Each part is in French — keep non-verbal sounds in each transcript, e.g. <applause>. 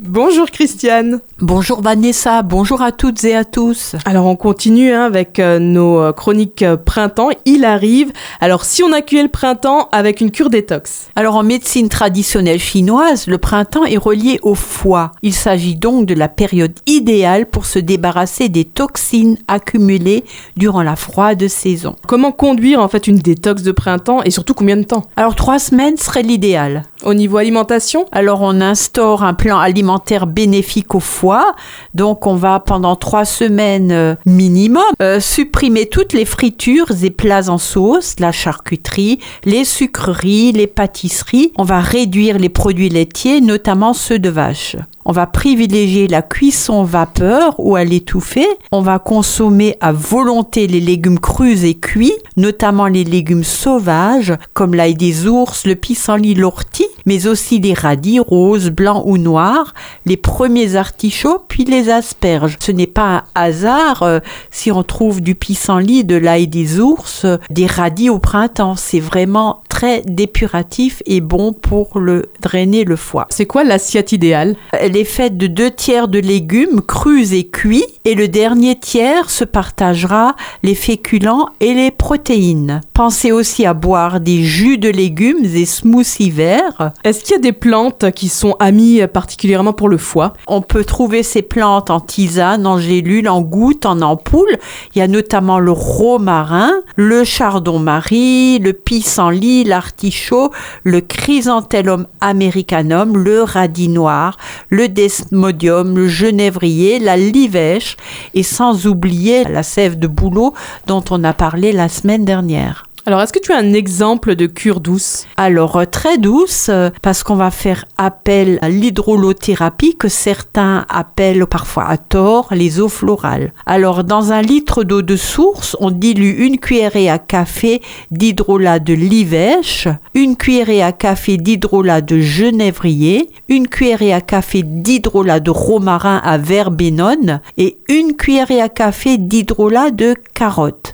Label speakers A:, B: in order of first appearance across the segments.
A: Bonjour Christiane.
B: Bonjour Vanessa, bonjour à toutes et à tous.
A: Alors on continue hein, avec euh, nos euh, chroniques euh, printemps. Il arrive. Alors si on accueille le printemps avec une cure détox?
B: Alors en médecine traditionnelle chinoise, le printemps est relié au foie. Il s'agit donc de la période idéale pour se débarrasser des toxines accumulées durant la froide saison.
A: Comment conduire en fait une détox de printemps et surtout combien de temps?
B: Alors trois semaines serait l'idéal.
A: Au niveau alimentation
B: Alors on instaure un plan alimentaire bénéfique au foie. Donc on va pendant trois semaines euh, minimum euh, supprimer toutes les fritures et plats en sauce, la charcuterie, les sucreries, les pâtisseries. On va réduire les produits laitiers, notamment ceux de vache. On va privilégier la cuisson vapeur ou à l'étouffer. On va consommer à volonté les légumes crus et cuits, notamment les légumes sauvages comme l'ail des ours, le pissenlit, l'ortie, mais aussi les radis roses, blancs ou noirs, les premiers artichauts, puis les asperges. Ce n'est pas un hasard euh, si on trouve du pissenlit, de l'ail des ours, euh, des radis au printemps. C'est vraiment très dépuratif et bon pour le drainer le foie.
A: C'est quoi l'assiette idéale?
B: Elle est faite de deux tiers de légumes crus et cuits et le dernier tiers se partagera les féculents et les protéines. Pensez aussi à boire des jus de légumes et smoothies verts.
A: Est-ce qu'il y a des plantes qui sont amies particulièrement pour le foie?
B: On peut trouver ces plantes en tisane, en gélule, en gouttes, en ampoule. Il y a notamment le romarin, le chardon-marie, le pissenlit, l'artichaut, le chrysanthellum americanum, le radis noir, le desmodium, le genévrier, la livèche et sans oublier la sève de bouleau dont on a parlé la semaine dernière.
A: Alors, est-ce que tu as un exemple de cure douce?
B: Alors, euh, très douce, euh, parce qu'on va faire appel à l'hydrolothérapie que certains appellent parfois à tort les eaux florales. Alors, dans un litre d'eau de source, on dilue une cuillerée à café d'hydrolat de livèche, une cuillerée à café d'hydrolat de genévrier, une cuillerée à café d'hydrolat de romarin à verbenone et une cuillerée à café d'hydrolat de carotte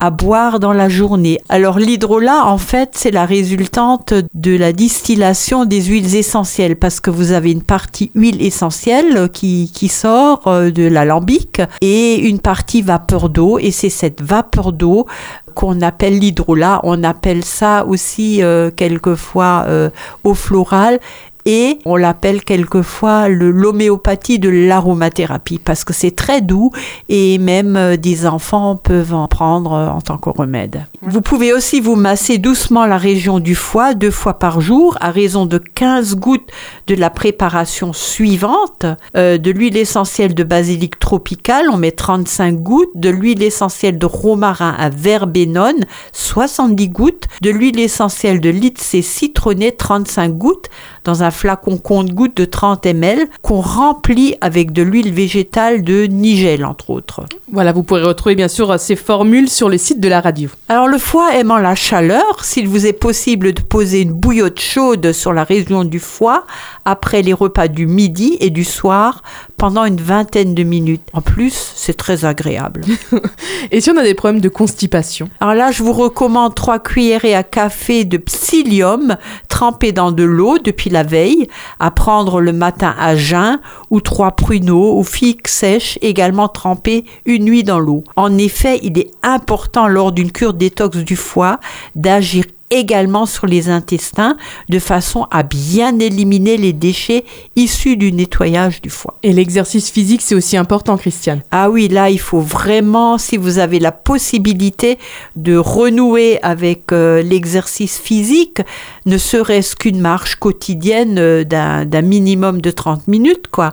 B: à boire dans la journée. Alors l'hydrolat, en fait, c'est la résultante de la distillation des huiles essentielles parce que vous avez une partie huile essentielle qui, qui sort euh, de l'alambic et une partie vapeur d'eau et c'est cette vapeur d'eau qu'on appelle l'hydrolat. On appelle ça aussi euh, quelquefois euh, eau florale et on l'appelle quelquefois l'homéopathie de l'aromathérapie parce que c'est très doux et même euh, des enfants peuvent en prendre euh, en tant que remède. Vous pouvez aussi vous masser doucement la région du foie deux fois par jour à raison de 15 gouttes de la préparation suivante. Euh, de l'huile essentielle de basilic tropical, on met 35 gouttes. De l'huile essentielle de romarin à verbenone, 70 gouttes. De l'huile essentielle de litse citronnée, 35 gouttes dans un flacon compte-gouttes de 30 ml qu'on remplit avec de l'huile végétale de nigel, entre autres.
A: Voilà, vous pourrez retrouver bien sûr ces formules sur le site de la radio.
B: Alors le foie aimant la chaleur, s'il vous est possible de poser une bouillotte chaude sur la région du foie après les repas du midi et du soir pendant une vingtaine de minutes. En plus, c'est très agréable. <laughs>
A: et si on a des problèmes de constipation?
B: Alors là, je vous recommande trois cuillerées à café de psyllium trempé dans de l'eau depuis la veille, à prendre le matin à jeun, ou trois pruneaux ou figues sèches également trempées une nuit dans l'eau. En effet, il est important lors d'une cure détox du foie d'agir également sur les intestins de façon à bien éliminer les déchets issus du nettoyage du foie.
A: Et l'exercice physique, c'est aussi important, Christiane.
B: Ah oui, là, il faut vraiment, si vous avez la possibilité de renouer avec euh, l'exercice physique, ne serait-ce qu'une marche quotidienne euh, d'un minimum de 30 minutes, quoi.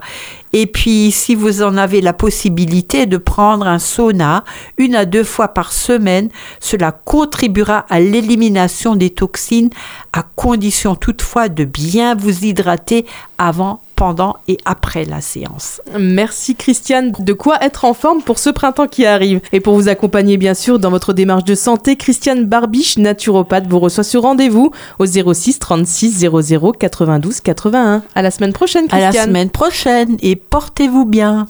B: Et puis, si vous en avez la possibilité de prendre un sauna une à deux fois par semaine, cela contribuera à l'élimination des toxines à condition toutefois de bien vous hydrater avant pendant et après la séance.
A: Merci Christiane. De quoi être en forme pour ce printemps qui arrive. Et pour vous accompagner bien sûr dans votre démarche de santé, Christiane Barbiche, naturopathe, vous reçoit sur rendez-vous au 06 36 00 92 81. À la semaine prochaine Christiane.
B: À la semaine prochaine et portez-vous bien.